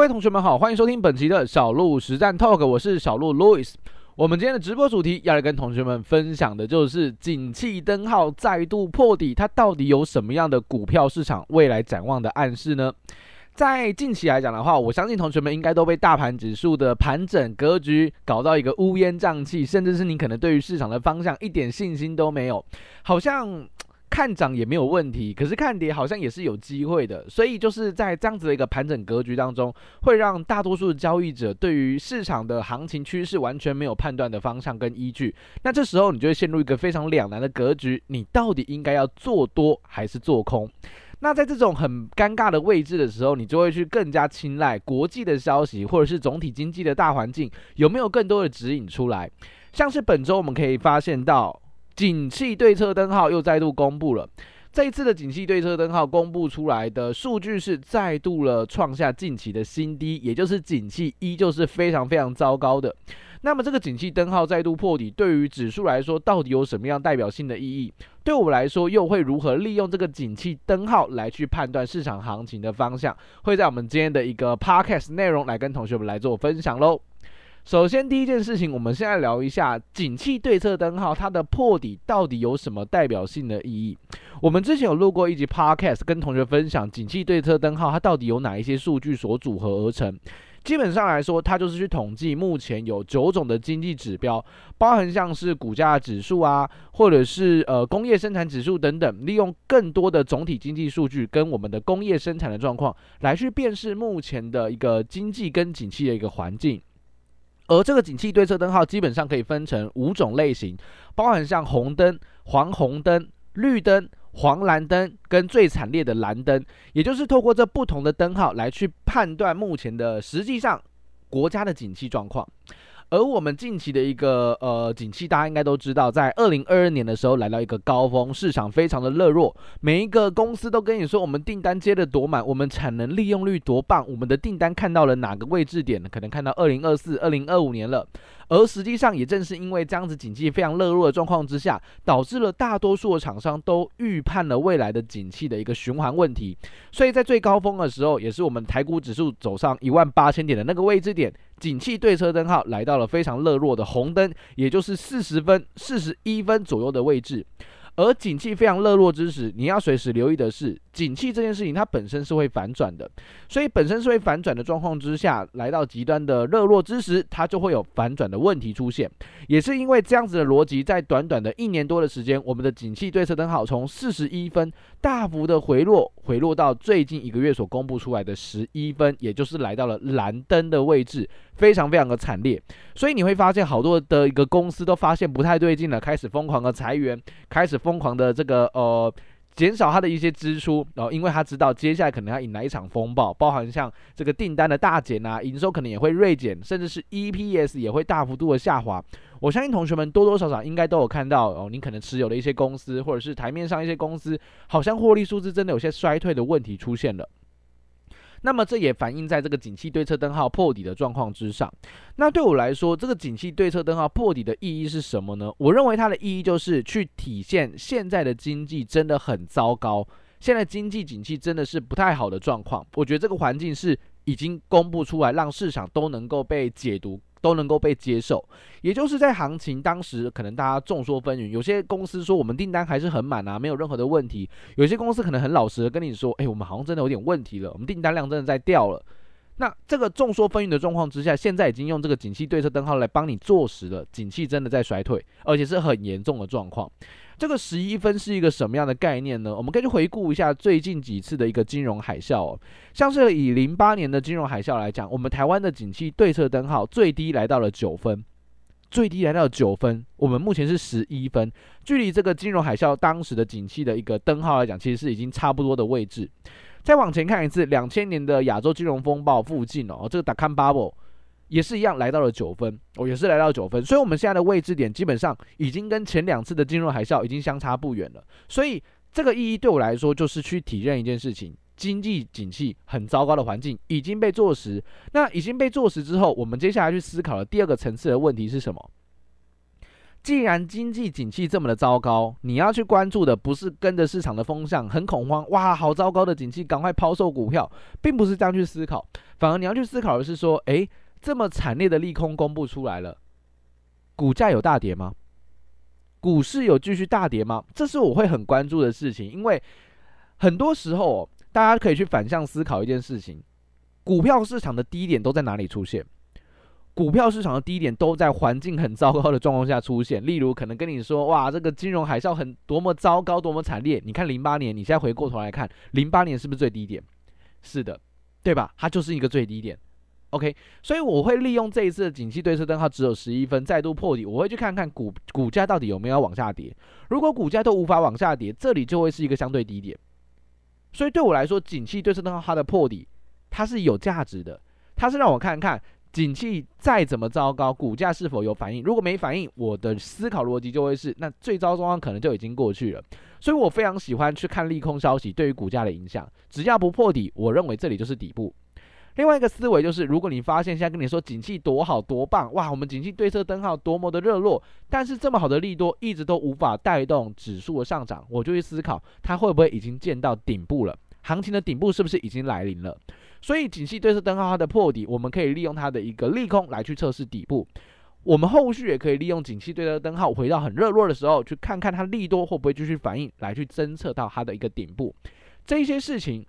各位同学们好，欢迎收听本期的小鹿实战 Talk，我是小鹿 Louis。我们今天的直播主题要来跟同学们分享的就是景气灯号再度破底，它到底有什么样的股票市场未来展望的暗示呢？在近期来讲的话，我相信同学们应该都被大盘指数的盘整格局搞到一个乌烟瘴气，甚至是你可能对于市场的方向一点信心都没有，好像。看涨也没有问题，可是看跌好像也是有机会的，所以就是在这样子的一个盘整格局当中，会让大多数的交易者对于市场的行情趋势完全没有判断的方向跟依据。那这时候你就会陷入一个非常两难的格局，你到底应该要做多还是做空？那在这种很尴尬的位置的时候，你就会去更加青睐国际的消息，或者是总体经济的大环境有没有更多的指引出来？像是本周我们可以发现到。景气对策灯号又再度公布了，这一次的景气对策灯号公布出来的数据是再度了创下近期的新低，也就是景气依旧是非常非常糟糕的。那么这个景气灯号再度破底，对于指数来说到底有什么样代表性的意义？对我们来说又会如何利用这个景气灯号来去判断市场行情的方向？会在我们今天的一个 podcast 内容来跟同学们来做分享喽。首先，第一件事情，我们现在聊一下景气对策灯号，它的破底到底有什么代表性的意义？我们之前有录过一集 Podcast，跟同学分享景气对策灯号它到底有哪一些数据所组合而成。基本上来说，它就是去统计目前有九种的经济指标，包含像是股价指数啊，或者是呃工业生产指数等等，利用更多的总体经济数据跟我们的工业生产的状况来去辨识目前的一个经济跟景气的一个环境。而这个景气对策灯号基本上可以分成五种类型，包含像红灯、黄红灯、绿灯、黄蓝灯跟最惨烈的蓝灯，也就是透过这不同的灯号来去判断目前的实际上国家的景气状况。而我们近期的一个呃景气，大家应该都知道，在二零二二年的时候来到一个高峰，市场非常的热络，每一个公司都跟你说我们订单接的多满，我们产能利用率多棒，我们的订单看到了哪个位置点，可能看到二零二四、二零二五年了。而实际上也正是因为这样子景气非常热络的状况之下，导致了大多数的厂商都预判了未来的景气的一个循环问题，所以在最高峰的时候，也是我们台股指数走上一万八千点的那个位置点，景气对车灯号来到了非常热络的红灯，也就是四十分、四十一分左右的位置。而景气非常热络之时，你要随时留意的是，景气这件事情它本身是会反转的，所以本身是会反转的状况之下，来到极端的热络之时，它就会有反转的问题出现。也是因为这样子的逻辑，在短短的一年多的时间，我们的景气对策灯号从四十一分大幅的回落，回落到最近一个月所公布出来的十一分，也就是来到了蓝灯的位置，非常非常的惨烈。所以你会发现，好多的一个公司都发现不太对劲了，开始疯狂的裁员，开始疯狂的这个呃。减少它的一些支出，然后因为他知道接下来可能要引来一场风暴，包含像这个订单的大减啊，营收可能也会锐减，甚至是 EPS 也会大幅度的下滑。我相信同学们多多少少应该都有看到哦，你可能持有的一些公司，或者是台面上一些公司，好像获利数字真的有些衰退的问题出现了。那么这也反映在这个景气对策灯号破底的状况之上。那对我来说，这个景气对策灯号破底的意义是什么呢？我认为它的意义就是去体现现在的经济真的很糟糕，现在经济景气真的是不太好的状况。我觉得这个环境是已经公布出来，让市场都能够被解读。都能够被接受，也就是在行情当时，可能大家众说纷纭，有些公司说我们订单还是很满啊，没有任何的问题；有些公司可能很老实的跟你说，哎，我们好像真的有点问题了，我们订单量真的在掉了。那这个众说纷纭的状况之下，现在已经用这个景气对策灯号来帮你坐实了，景气真的在衰退，而且是很严重的状况。这个十一分是一个什么样的概念呢？我们可以去回顾一下最近几次的一个金融海啸哦，像是以零八年的金融海啸来讲，我们台湾的景气对策灯号最低来到了九分，最低来到九分，我们目前是十一分，距离这个金融海啸当时的景气的一个灯号来讲，其实是已经差不多的位置。再往前看一次，两千年的亚洲金融风暴附近哦，这个 dot-com bubble。也是一样，来到了九分哦，也是来到九分，所以我们现在的位置点基本上已经跟前两次的金融海啸已经相差不远了。所以这个意义对我来说，就是去体认一件事情：经济景气很糟糕的环境已经被坐实。那已经被坐实之后，我们接下来去思考的第二个层次的问题是什么？既然经济景气这么的糟糕，你要去关注的不是跟着市场的风向很恐慌，哇，好糟糕的景气，赶快抛售股票，并不是这样去思考，反而你要去思考的是说，诶，这么惨烈的利空公布出来了，股价有大跌吗？股市有继续大跌吗？这是我会很关注的事情，因为很多时候大家可以去反向思考一件事情：股票市场的低点都在哪里出现？股票市场的低点都在环境很糟糕的状况下出现。例如，可能跟你说，哇，这个金融海啸很多么糟糕，多么惨烈。你看零八年，你现在回过头来看，零八年是不是最低点？是的，对吧？它就是一个最低点。OK，所以我会利用这一次的景气对策灯号只有十一分再度破底，我会去看看股股价到底有没有往下跌。如果股价都无法往下跌，这里就会是一个相对低点。所以对我来说，景气对策灯号它的破底，它是有价值的。它是让我看看景气再怎么糟糕，股价是否有反应。如果没反应，我的思考逻辑就会是，那最糟状况可能就已经过去了。所以我非常喜欢去看利空消息对于股价的影响。只要不破底，我认为这里就是底部。另外一个思维就是，如果你发现现在跟你说景气多好多棒，哇，我们景气对策灯号多么的热络，但是这么好的利多一直都无法带动指数的上涨，我就会思考它会不会已经见到顶部了，行情的顶部是不是已经来临了？所以景气对策灯号它的破底，我们可以利用它的一个利空来去测试底部，我们后续也可以利用景气对策灯号回到很热络的时候，去看看它利多会不会继续反应，来去侦测到它的一个顶部，这些事情。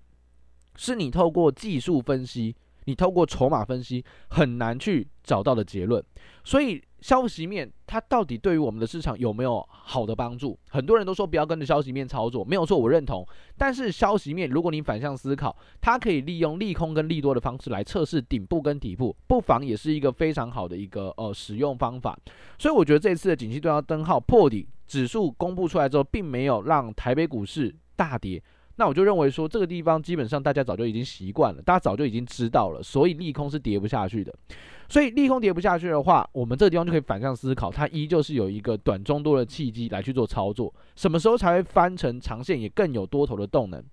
是你透过技术分析，你透过筹码分析很难去找到的结论。所以消息面它到底对于我们的市场有没有好的帮助？很多人都说不要跟着消息面操作，没有错，我认同。但是消息面如果你反向思考，它可以利用利空跟利多的方式来测试顶部跟底部，不妨也是一个非常好的一个呃使用方法。所以我觉得这次的景气对策灯号破底指数公布出来之后，并没有让台北股市大跌。那我就认为说，这个地方基本上大家早就已经习惯了，大家早就已经知道了，所以利空是跌不下去的。所以利空跌不下去的话，我们这个地方就可以反向思考，它依旧是有一个短中多的契机来去做操作。什么时候才会翻成长线，也更有多头的动能？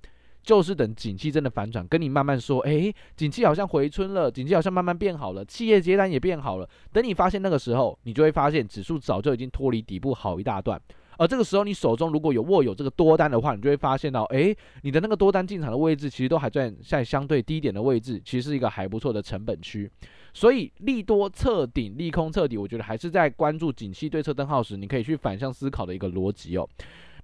就是等景气真的反转，跟你慢慢说，诶，景气好像回春了，景气好像慢慢变好了，企业接单也变好了。等你发现那个时候，你就会发现指数早就已经脱离底部好一大段。而这个时候，你手中如果有握有这个多单的话，你就会发现到，诶，你的那个多单进场的位置，其实都还在在相对低点的位置，其实是一个还不错的成本区。所以利多测顶，利空测底，我觉得还是在关注景气对策灯号时，你可以去反向思考的一个逻辑哦。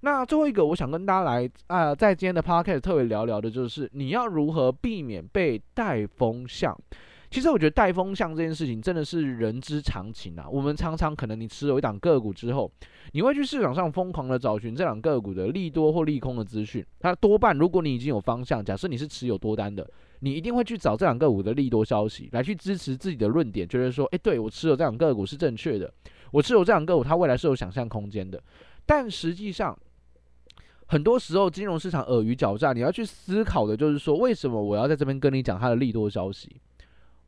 那最后一个，我想跟大家来啊、呃，在今天的 podcast 特别聊聊的就是，你要如何避免被带风向。其实我觉得带风向这件事情真的是人之常情啊。我们常常可能你持有一档个股之后，你会去市场上疯狂的找寻这档个股的利多或利空的资讯。它多半如果你已经有方向，假设你是持有多单的，你一定会去找这两个股的利多消息来去支持自己的论点，觉得说，诶，对，我持有这两个股是正确的，我持有这两个股它未来是有想象空间的。但实际上，很多时候金融市场尔虞狡诈，你要去思考的就是说，为什么我要在这边跟你讲它的利多消息？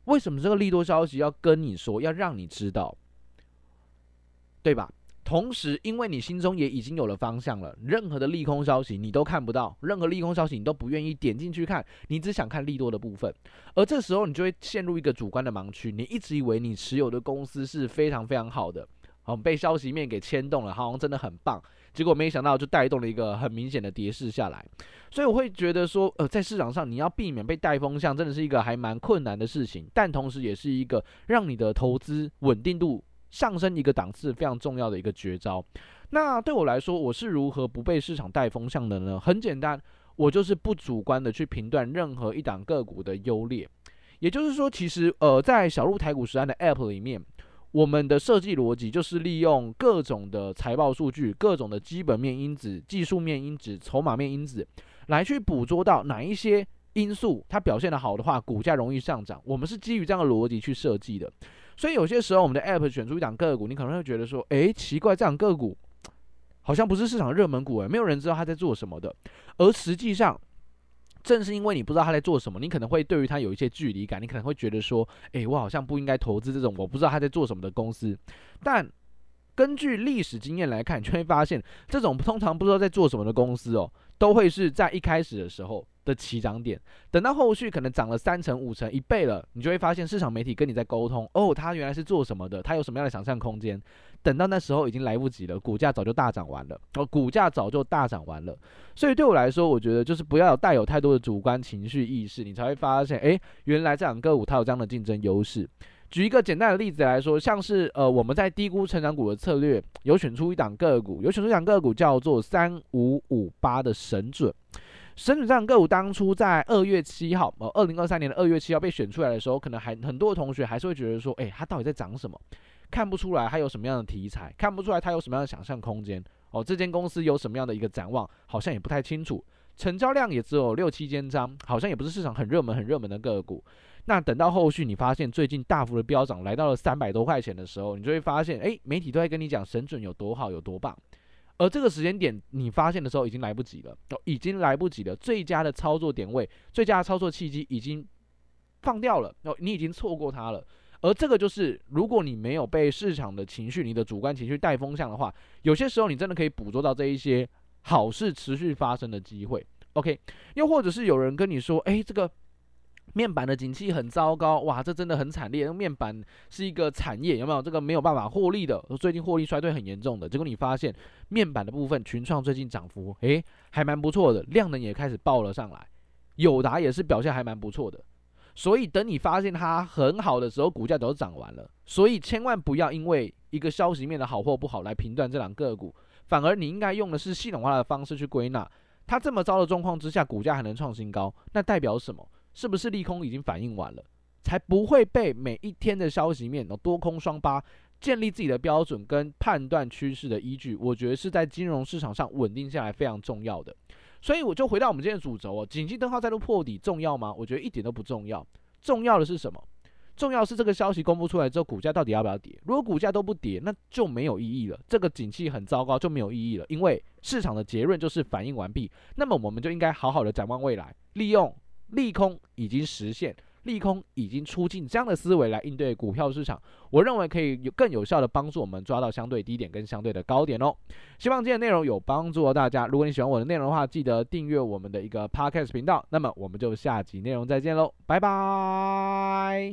为什么这个利多消息要跟你说，要让你知道，对吧？同时，因为你心中也已经有了方向了，任何的利空消息你都看不到，任何利空消息你都不愿意点进去看，你只想看利多的部分。而这时候，你就会陷入一个主观的盲区，你一直以为你持有的公司是非常非常好的，好，被消息面给牵动了，好像真的很棒。结果没想到就带动了一个很明显的跌势下来，所以我会觉得说，呃，在市场上你要避免被带风向，真的是一个还蛮困难的事情，但同时也是一个让你的投资稳定度上升一个档次非常重要的一个绝招。那对我来说，我是如何不被市场带风向的呢？很简单，我就是不主观的去评断任何一档个股的优劣。也就是说，其实呃，在小鹿台股实战的 App 里面。我们的设计逻辑就是利用各种的财报数据、各种的基本面因子、技术面因子、筹码面因子，来去捕捉到哪一些因素它表现得好的话，股价容易上涨。我们是基于这样的逻辑去设计的。所以有些时候，我们的 App 选出一档个股，你可能会觉得说：“诶，奇怪，这档个股好像不是市场热门股诶，没有人知道它在做什么的。”而实际上，正是因为你不知道他在做什么，你可能会对于他有一些距离感，你可能会觉得说，诶，我好像不应该投资这种我不知道他在做什么的公司。但根据历史经验来看，你就会发现，这种通常不知道在做什么的公司哦，都会是在一开始的时候的起涨点，等到后续可能涨了三成、五成、一倍了，你就会发现市场媒体跟你在沟通，哦，他原来是做什么的，他有什么样的想象空间。等到那时候已经来不及了，股价早就大涨完了，哦，股价早就大涨完了。所以对我来说，我觉得就是不要带有太多的主观情绪意识，你才会发现，诶，原来这两个股它有这样的竞争优势。举一个简单的例子来说，像是呃我们在低估成长股的策略，有选出一档个股，有选出一档个股叫做三五五八的神准。神准这档个股当初在二月七号，呃，二零二三年的二月七号被选出来的时候，可能还很多的同学还是会觉得说，诶，它到底在涨什么？看不出来它有什么样的题材，看不出来它有什么样的想象空间。哦，这间公司有什么样的一个展望，好像也不太清楚。成交量也只有六七千张，好像也不是市场很热门、很热门的个股。那等到后续你发现最近大幅的飙涨，来到了三百多块钱的时候，你就会发现，诶，媒体都在跟你讲神准有多好、有多棒。而这个时间点，你发现的时候已经来不及了，哦，已经来不及了。最佳的操作点位、最佳的操作契机已经放掉了，哦，你已经错过它了。而这个就是，如果你没有被市场的情绪、你的主观情绪带风向的话，有些时候你真的可以捕捉到这一些好事持续发生的机会。OK，又或者是有人跟你说，诶，这个。面板的景气很糟糕，哇，这真的很惨烈。面板是一个产业，有没有？这个没有办法获利的，最近获利衰退很严重的。结果你发现面板的部分，群创最近涨幅，诶，还蛮不错的，量能也开始爆了上来。友达也是表现还蛮不错的。所以等你发现它很好的时候，股价都涨完了。所以千万不要因为一个消息面的好或不好来评断这两个股，反而你应该用的是系统化的方式去归纳。它这么糟的状况之下，股价还能创新高，那代表什么？是不是利空已经反应完了，才不会被每一天的消息面多空双八建立自己的标准跟判断趋势的依据？我觉得是在金融市场上稳定下来非常重要的。所以我就回到我们今天的主轴哦，景气灯号再度破底重要吗？我觉得一点都不重要。重要的是什么？重要是这个消息公布出来之后，股价到底要不要跌？如果股价都不跌，那就没有意义了。这个景气很糟糕就没有意义了，因为市场的结论就是反应完毕。那么我们就应该好好的展望未来，利用。利空已经实现，利空已经出尽，这样的思维来应对股票市场，我认为可以有更有效的帮助我们抓到相对低点跟相对的高点哦。希望今天的内容有帮助到大家。如果你喜欢我的内容的话，记得订阅我们的一个 Podcast 频道。那么我们就下集内容再见喽，拜拜。